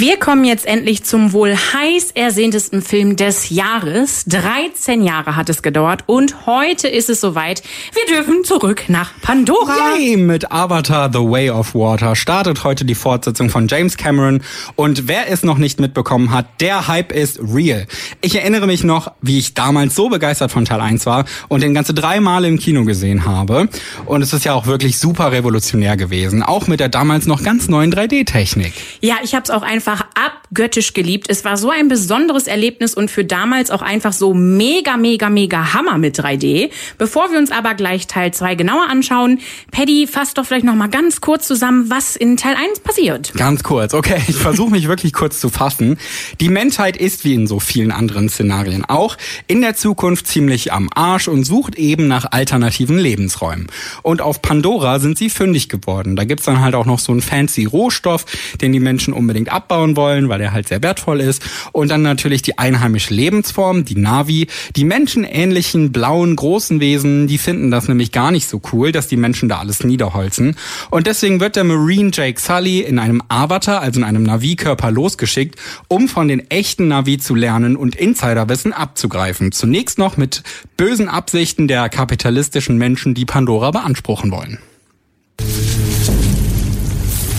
Wir kommen jetzt endlich zum wohl heiß ersehntesten Film des Jahres. 13 Jahre hat es gedauert und heute ist es soweit. Wir dürfen zurück nach Pandora. Yay! Mit Avatar The Way of Water startet heute die Fortsetzung von James Cameron und wer es noch nicht mitbekommen hat, der Hype ist real. Ich erinnere mich noch, wie ich damals so begeistert von Teil 1 war und den ganze drei Male im Kino gesehen habe und es ist ja auch wirklich super revolutionär gewesen, auch mit der damals noch ganz neuen 3D-Technik. Ja, ich habe es auch einfach einfach ab abgöttisch geliebt. Es war so ein besonderes Erlebnis und für damals auch einfach so mega, mega, mega Hammer mit 3D. Bevor wir uns aber gleich Teil 2 genauer anschauen, Paddy, fass doch vielleicht noch mal ganz kurz zusammen, was in Teil 1 passiert. Ganz kurz, okay, ich versuche mich wirklich kurz zu fassen. Die Menschheit ist wie in so vielen anderen Szenarien auch in der Zukunft ziemlich am Arsch und sucht eben nach alternativen Lebensräumen. Und auf Pandora sind sie fündig geworden. Da gibt's dann halt auch noch so einen fancy Rohstoff, den die Menschen unbedingt abbauen wollen, weil er halt sehr wertvoll ist. Und dann natürlich die einheimische Lebensform, die Navi. Die menschenähnlichen blauen großen Wesen, die finden das nämlich gar nicht so cool, dass die Menschen da alles niederholzen. Und deswegen wird der Marine Jake Sully in einem Avatar, also in einem Navi-Körper losgeschickt, um von den echten Navi zu lernen und Insiderwissen abzugreifen. Zunächst noch mit bösen Absichten der kapitalistischen Menschen, die Pandora beanspruchen wollen.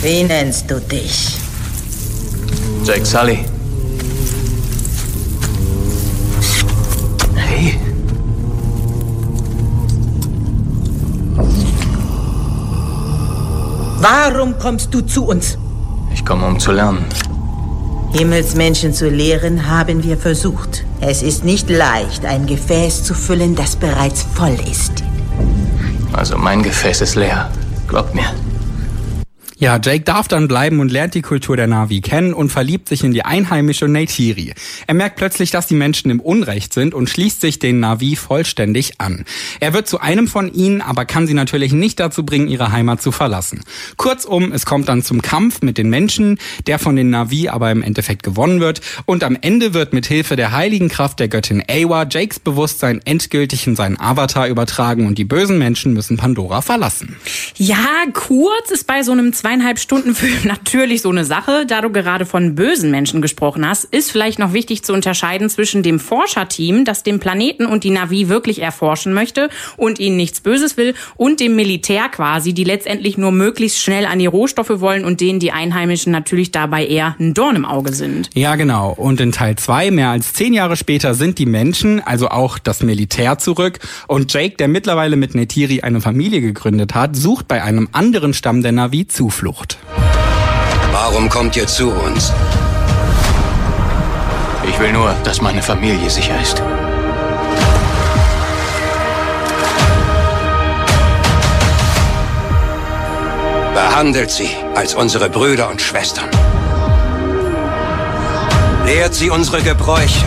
Wie nennst du dich? Jake Sully. Hey. Warum kommst du zu uns? Ich komme, um zu lernen. Himmelsmenschen zu lehren haben wir versucht. Es ist nicht leicht, ein Gefäß zu füllen, das bereits voll ist. Also mein Gefäß ist leer. Glaubt mir. Ja, Jake darf dann bleiben und lernt die Kultur der Navi kennen und verliebt sich in die einheimische Neytiri. Er merkt plötzlich, dass die Menschen im Unrecht sind und schließt sich den Navi vollständig an. Er wird zu einem von ihnen, aber kann sie natürlich nicht dazu bringen, ihre Heimat zu verlassen. Kurzum, es kommt dann zum Kampf mit den Menschen, der von den Navi aber im Endeffekt gewonnen wird und am Ende wird mit Hilfe der heiligen Kraft der Göttin Awa Jakes Bewusstsein endgültig in seinen Avatar übertragen und die bösen Menschen müssen Pandora verlassen. Ja, kurz ist bei so einem zweieinhalb Stunden Film natürlich so eine Sache. Da du gerade von bösen Menschen gesprochen hast, ist vielleicht noch wichtig zu unterscheiden zwischen dem Forscherteam, das den Planeten und die Navi wirklich erforschen möchte und ihnen nichts Böses will, und dem Militär quasi, die letztendlich nur möglichst schnell an die Rohstoffe wollen und denen die Einheimischen natürlich dabei eher ein Dorn im Auge sind. Ja, genau. Und in Teil 2, mehr als zehn Jahre später, sind die Menschen, also auch das Militär zurück. Und Jake, der mittlerweile mit Netiri eine Familie gegründet hat, sucht bei einem anderen Stamm der Navi Zuflucht. Warum kommt ihr zu uns? Ich will nur, dass meine Familie sicher ist. Behandelt sie als unsere Brüder und Schwestern. Lehrt sie unsere Gebräuche.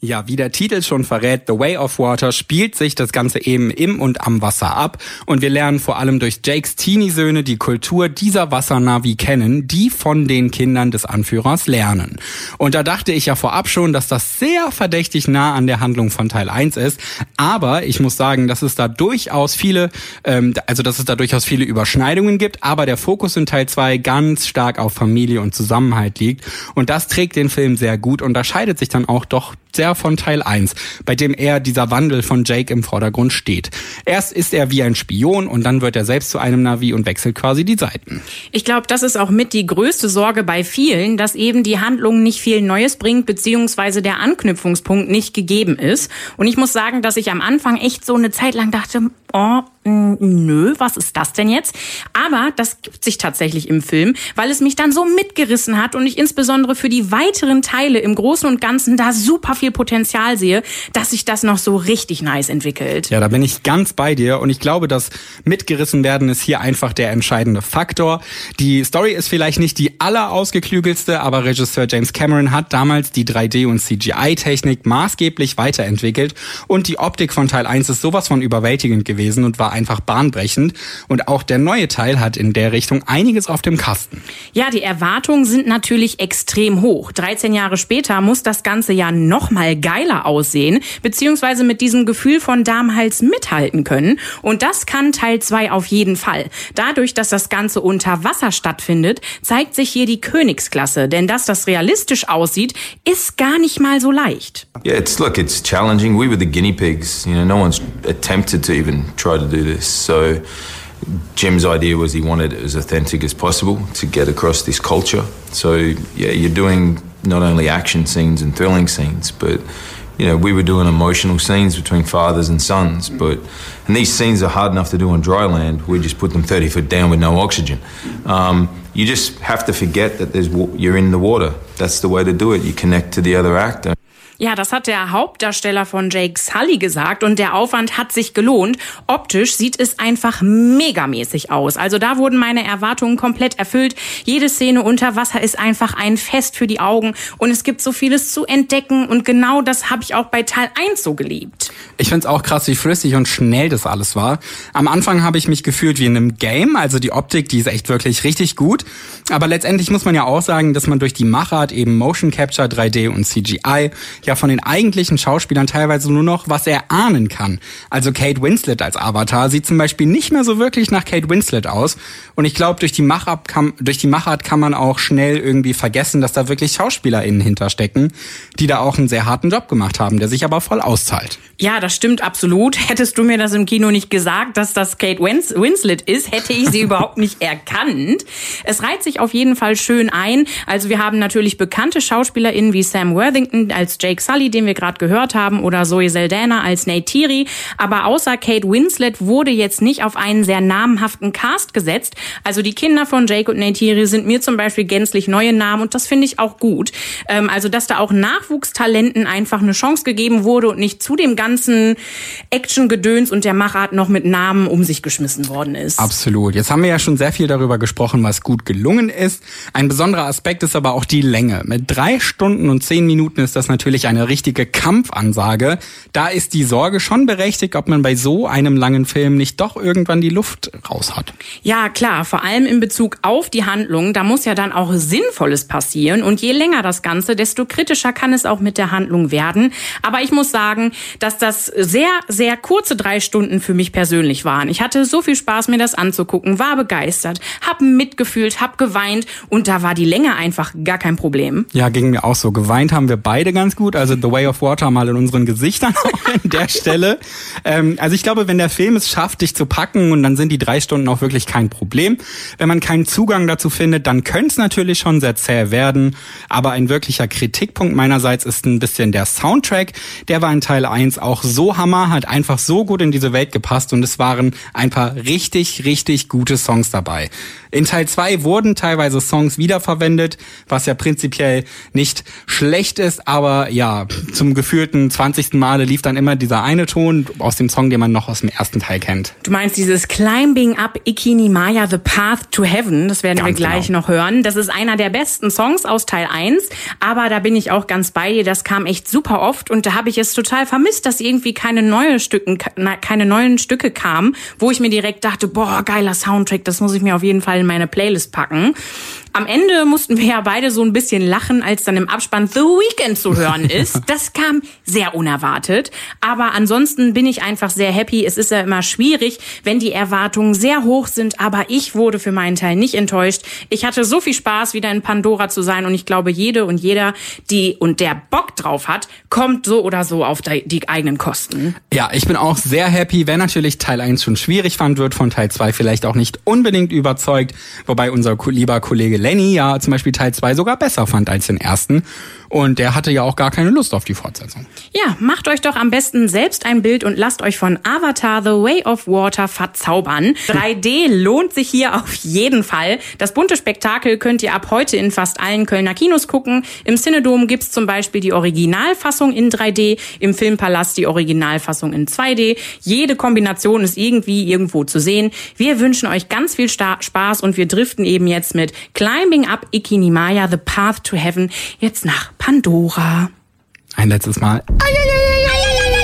Ja, wie der Titel schon verrät, The Way of Water spielt sich das Ganze eben im und am Wasser ab. Und wir lernen vor allem durch Jakes Teenie-Söhne die Kultur dieser Wassernavi kennen, die von den Kindern des Anführers lernen. Und da dachte ich ja vorab schon, dass das sehr verdächtig nah an der Handlung von Teil 1 ist, aber ich muss sagen, dass es da durchaus viele, ähm, also dass es da durchaus viele Überschneidungen gibt, aber der Fokus in Teil 2 ganz stark auf Familie und Zusammenhalt liegt. Und das trägt den Film sehr gut, unterscheidet sich dann auch doch sehr von Teil 1, bei dem eher dieser Wandel von Jake im Vordergrund steht. Erst ist er wie ein Spion und dann wird er selbst zu einem Navi und wechselt quasi die Seiten. Ich glaube, das ist auch mit die größte Sorge bei vielen, dass eben die Handlung nicht viel Neues bringt, beziehungsweise der Anknüpfungspunkt nicht gegeben ist. Und ich muss sagen, dass ich am Anfang echt so eine Zeit lang dachte, oh, nö, was ist das denn jetzt? Aber das gibt sich tatsächlich im Film, weil es mich dann so mitgerissen hat und ich insbesondere für die weiteren Teile im Großen und Ganzen da super viel Potenzial sehe, dass sich das noch so richtig nice entwickelt. Ja, da bin ich ganz bei dir und ich glaube, dass mitgerissen werden ist hier einfach der entscheidende Faktor. Die Story ist vielleicht nicht die allerausgeklügelste, aber Regisseur James Cameron hat damals die 3D- und CGI-Technik maßgeblich weiterentwickelt und die Optik von Teil 1 ist sowas von überwältigend gewesen gewesen und war einfach bahnbrechend. Und auch der neue Teil hat in der Richtung einiges auf dem Kasten. Ja, die Erwartungen sind natürlich extrem hoch. 13 Jahre später muss das Ganze ja noch mal geiler aussehen, beziehungsweise mit diesem Gefühl von damals mithalten können. Und das kann Teil 2 auf jeden Fall. Dadurch, dass das Ganze unter Wasser stattfindet, zeigt sich hier die Königsklasse. Denn dass das realistisch aussieht, ist gar nicht mal so leicht. Yeah, it's look, it's challenging. We were the guinea pigs. You know, no one's attempted to even try to do this. So Jim's idea was he wanted it as authentic as possible to get across this culture. So yeah, you're doing not only action scenes and thrilling scenes, but you know, we were doing emotional scenes between fathers and sons, but and these scenes are hard enough to do on dry land. We just put them 30 foot down with no oxygen. Um, you just have to forget that there's you're in the water. That's the way to do it. You connect to the other actor. Ja, das hat der Hauptdarsteller von Jake Sully gesagt und der Aufwand hat sich gelohnt. Optisch sieht es einfach megamäßig aus. Also da wurden meine Erwartungen komplett erfüllt. Jede Szene unter Wasser ist einfach ein Fest für die Augen und es gibt so vieles zu entdecken und genau das habe ich auch bei Teil 1 so geliebt. Ich find's auch krass, wie flüssig und schnell das alles war. Am Anfang habe ich mich gefühlt wie in einem Game, also die Optik, die ist echt wirklich richtig gut. Aber letztendlich muss man ja auch sagen, dass man durch die Machart eben Motion Capture, 3D und CGI ja von den eigentlichen Schauspielern teilweise nur noch was erahnen kann. Also Kate Winslet als Avatar sieht zum Beispiel nicht mehr so wirklich nach Kate Winslet aus. Und ich glaube, durch die Machart kann, durch die Machart kann man auch schnell irgendwie vergessen, dass da wirklich SchauspielerInnen hinterstecken, die da auch einen sehr harten Job gemacht haben, der sich aber voll auszahlt. Ja, das stimmt absolut. Hättest du mir das im Kino nicht gesagt, dass das Kate Winslet ist, hätte ich sie überhaupt nicht erkannt. Es reiht sich auf jeden Fall schön ein. Also wir haben natürlich bekannte SchauspielerInnen wie Sam Worthington als Jake Sully, den wir gerade gehört haben, oder Zoe Saldana als Neytiri. Aber außer Kate Winslet wurde jetzt nicht auf einen sehr namenhaften Cast gesetzt. Also die Kinder von Jake und Neytiri sind mir zum Beispiel gänzlich neue Namen und das finde ich auch gut. Ähm, also dass da auch Nachwuchstalenten einfach eine Chance gegeben wurde und nicht zu dem ganzen Action-Gedöns und der Machart noch mit Namen um sich geschmissen worden ist. Absolut. Jetzt haben wir ja schon sehr viel darüber gesprochen, was gut gelungen ist. Ein besonderer Aspekt ist aber auch die Länge. Mit drei Stunden und zehn Minuten ist das natürlich eine richtige Kampfansage. Da ist die Sorge schon berechtigt, ob man bei so einem langen Film nicht doch irgendwann die Luft raus hat. Ja, klar. Vor allem in Bezug auf die Handlung. Da muss ja dann auch Sinnvolles passieren. Und je länger das Ganze, desto kritischer kann es auch mit der Handlung werden. Aber ich muss sagen, dass das sehr, sehr kurze drei Stunden für mich persönlich waren. Ich hatte so viel Spaß, mir das anzugucken, war begeistert, hab mitgefühlt, hab geweint und da war die Länge einfach gar kein Problem. Ja, ging mir auch so. Geweint haben wir beide ganz gut. Also The Way of Water mal in unseren Gesichtern an der Stelle. Ähm, also ich glaube, wenn der Film es schafft, dich zu packen und dann sind die drei Stunden auch wirklich kein Problem. Wenn man keinen Zugang dazu findet, dann könnte es natürlich schon sehr zäh werden. Aber ein wirklicher Kritikpunkt meinerseits ist ein bisschen der Soundtrack. Der war in Teil 1 auch so hammer, hat einfach so gut in diese Welt gepasst und es waren ein paar richtig, richtig gute Songs dabei. In Teil 2 wurden teilweise Songs wiederverwendet, was ja prinzipiell nicht schlecht ist, aber ja, zum gefühlten 20. Male lief dann immer dieser eine Ton aus dem Song, den man noch aus dem ersten Teil kennt. Du meinst dieses Climbing Up Ikinimaya The Path to Heaven, das werden Ganz wir gleich genau. noch hören. Das ist einer der besten Songs aus Teil 1, aber da bin ich auch ganz bei dir, das kam echt super oft und da habe ich es total vermisst, dass irgendwie keine neue Stücken, keine neuen Stücke kamen, wo ich mir direkt dachte, boah, geiler Soundtrack, das muss ich mir auf jeden Fall in meine Playlist packen. Am Ende mussten wir ja beide so ein bisschen lachen, als dann im Abspann The Weeknd zu hören ist. Das kam sehr unerwartet. Aber ansonsten bin ich einfach sehr happy. Es ist ja immer schwierig, wenn die Erwartungen sehr hoch sind. Aber ich wurde für meinen Teil nicht enttäuscht. Ich hatte so viel Spaß, wieder in Pandora zu sein. Und ich glaube, jede und jeder, die und der Bock drauf hat, kommt so oder so auf die, eigenen Kosten. Ja, ich bin auch sehr happy, wer natürlich Teil 1 schon schwierig fand, wird von Teil 2 vielleicht auch nicht unbedingt überzeugt, wobei unser lieber Kollege Lenny ja zum Beispiel Teil 2 sogar besser fand als den ersten und der hatte ja auch gar keine Lust auf die Fortsetzung. Ja, macht euch doch am besten selbst ein Bild und lasst euch von Avatar The Way of Water verzaubern. 3D lohnt sich hier auf jeden Fall. Das bunte Spektakel könnt ihr ab heute in fast allen Kölner Kinos gucken. Im Cinedom gibt's zum Beispiel die Originalfassung in 3D, im Filmpalast die Originalfassung in 2D. Jede Kombination ist irgendwie irgendwo zu sehen. Wir wünschen euch ganz viel Spaß und wir driften eben jetzt mit Climbing Up Ikinimaya The Path to Heaven jetzt nach Pandora. Ein letztes Mal. Ai, ai, ai, ai, ai, ai, ai.